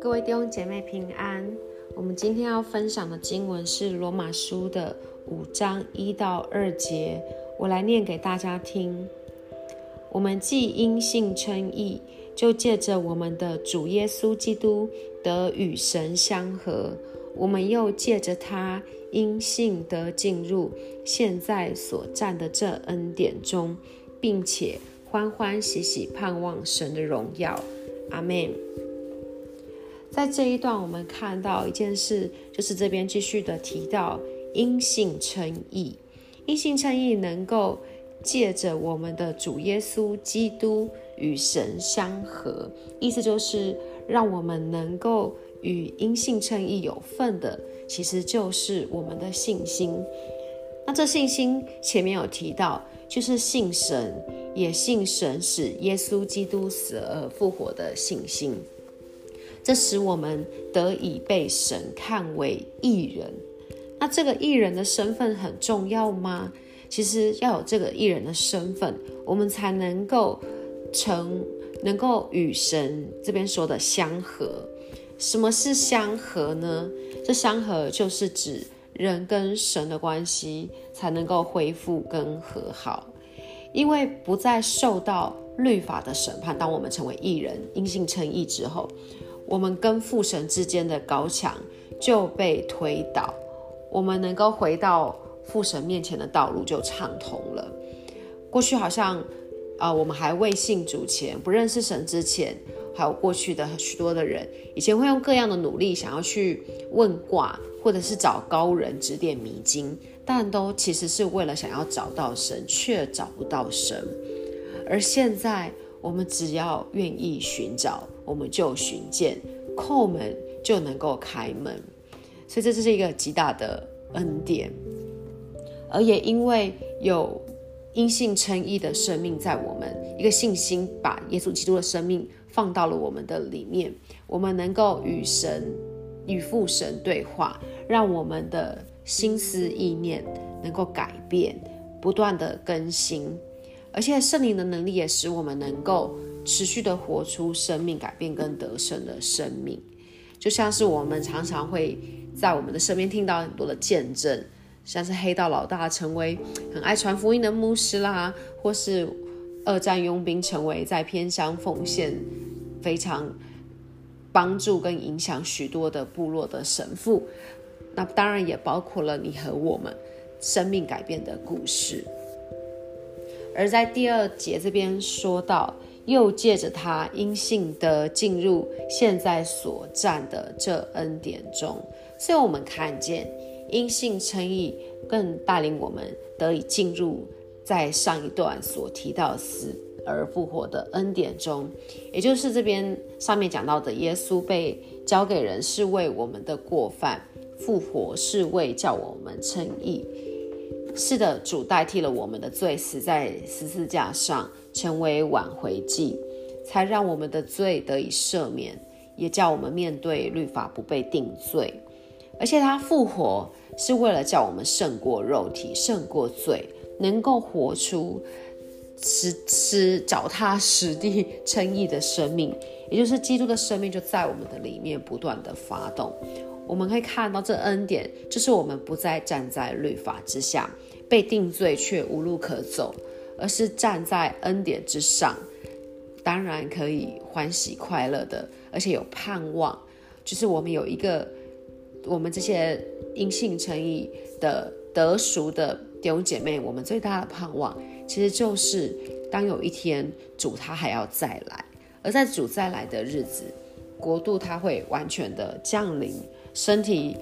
各位弟兄姐妹平安。我们今天要分享的经文是罗马书的五章一到二节，我来念给大家听。我们既因信称义，就借着我们的主耶稣基督得与神相合；我们又借着他因信得进入现在所占的这恩典中，并且欢欢喜喜盼望神的荣耀。阿门。在这一段，我们看到一件事，就是这边继续的提到因信称义，因信称义能够借着我们的主耶稣基督与神相合，意思就是让我们能够与因信称义有份的，其实就是我们的信心。那这信心前面有提到，就是信神，也信神使耶稣基督死而复活的信心。这使我们得以被神看为艺人。那这个艺人的身份很重要吗？其实要有这个艺人的身份，我们才能够成，能够与神这边说的相合。什么是相合呢？这相合就是指人跟神的关系才能够恢复跟和好，因为不再受到律法的审判。当我们成为艺人，因信称义之后。我们跟父神之间的高墙就被推倒，我们能够回到父神面前的道路就畅通了。过去好像，啊，我们还未信主前，不认识神之前，还有过去的许多的人，以前会用各样的努力想要去问卦，或者是找高人指点迷津，但都其实是为了想要找到神，却找不到神。而现在，我们只要愿意寻找。我们就寻见，叩门就能够开门，所以这是一个极大的恩典。而也因为有因信称义的生命在我们，一个信心把耶稣基督的生命放到了我们的里面，我们能够与神与父神对话，让我们的心思意念能够改变，不断的更新，而且圣灵的能力也使我们能够。持续的活出生命改变跟得胜的生命，就像是我们常常会在我们的身边听到很多的见证，像是黑道老大成为很爱传福音的牧师啦，或是二战佣兵成为在偏乡奉献非常帮助跟影响许多的部落的神父，那当然也包括了你和我们生命改变的故事。而在第二节这边说到。又借着他因信的进入现在所占的这恩典中，所以我们看见因信称义，更带领我们得以进入在上一段所提到死而复活的恩典中，也就是这边上面讲到的，耶稣被交给人是为我们的过犯，复活是为叫我们称义。是的，主代替了我们的罪，死在十字架上。成为挽回祭，才让我们的罪得以赦免，也叫我们面对律法不被定罪。而且他复活是为了叫我们胜过肉体，胜过罪，能够活出实实脚踏实地称义的生命，也就是基督的生命就在我们的里面不断的发动。我们可以看到这恩典，就是我们不再站在律法之下，被定罪却无路可走。而是站在恩典之上，当然可以欢喜快乐的，而且有盼望。就是我们有一个，我们这些因信诚意的得赎的弟兄姐妹，我们最大的盼望，其实就是当有一天主他还要再来，而在主再来的日子，国度他会完全的降临，身体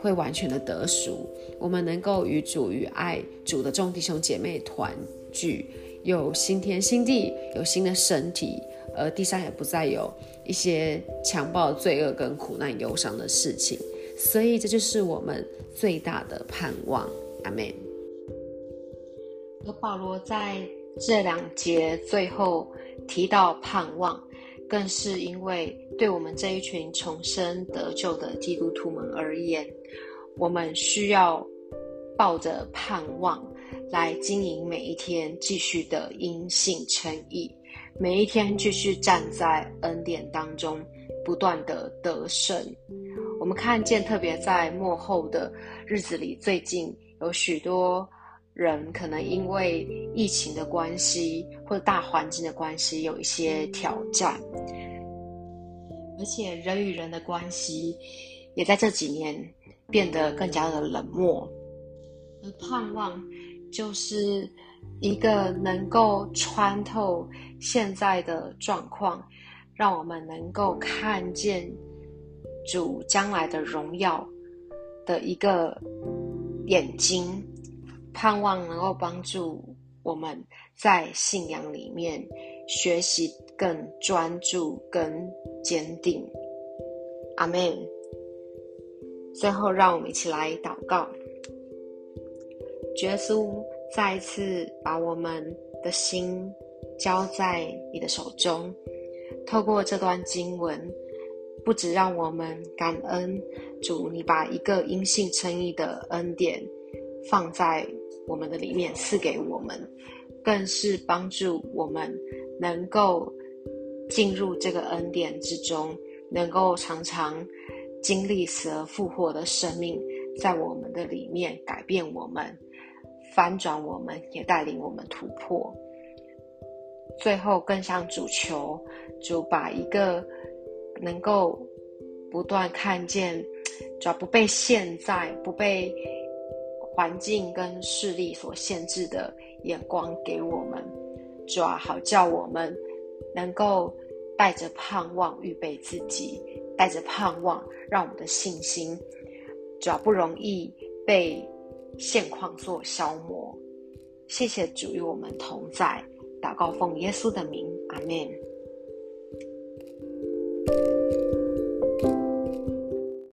会完全的得赎，我们能够与主与爱主的众弟兄姐妹团。聚有新天新地，有新的身体，而地上也不再有一些强暴、罪恶跟苦难、忧伤的事情，所以这就是我们最大的盼望。阿门。而保罗在这两节最后提到盼望，更是因为对我们这一群重生得救的基督徒们而言，我们需要抱着盼望。来经营每一天，继续的因信称义，每一天继续站在恩典当中，不断的得胜。我们看见，特别在幕后的日子里，最近有许多人可能因为疫情的关系或者大环境的关系，有一些挑战，而且人与人的关系也在这几年变得更加的冷漠。而盼望就是一个能够穿透现在的状况，让我们能够看见主将来的荣耀的一个眼睛，盼望能够帮助我们在信仰里面学习更专注、更坚定。阿门。最后，让我们一起来祷告。耶稣再一次把我们的心交在你的手中，透过这段经文，不止让我们感恩主，你把一个因信称义的恩典放在我们的里面赐给我们，更是帮助我们能够进入这个恩典之中，能够常常经历死而复活的生命，在我们的里面改变我们。翻转我们，也带领我们突破。最后，更向主求，主把一个能够不断看见，主要不被现在、不被环境跟势力所限制的眼光给我们，主要好叫我们能够带着盼望预备自己，带着盼望，让我们的信心主要不容易被。现况做消磨，谢谢主与我们同在，祷告奉耶稣的名，阿门。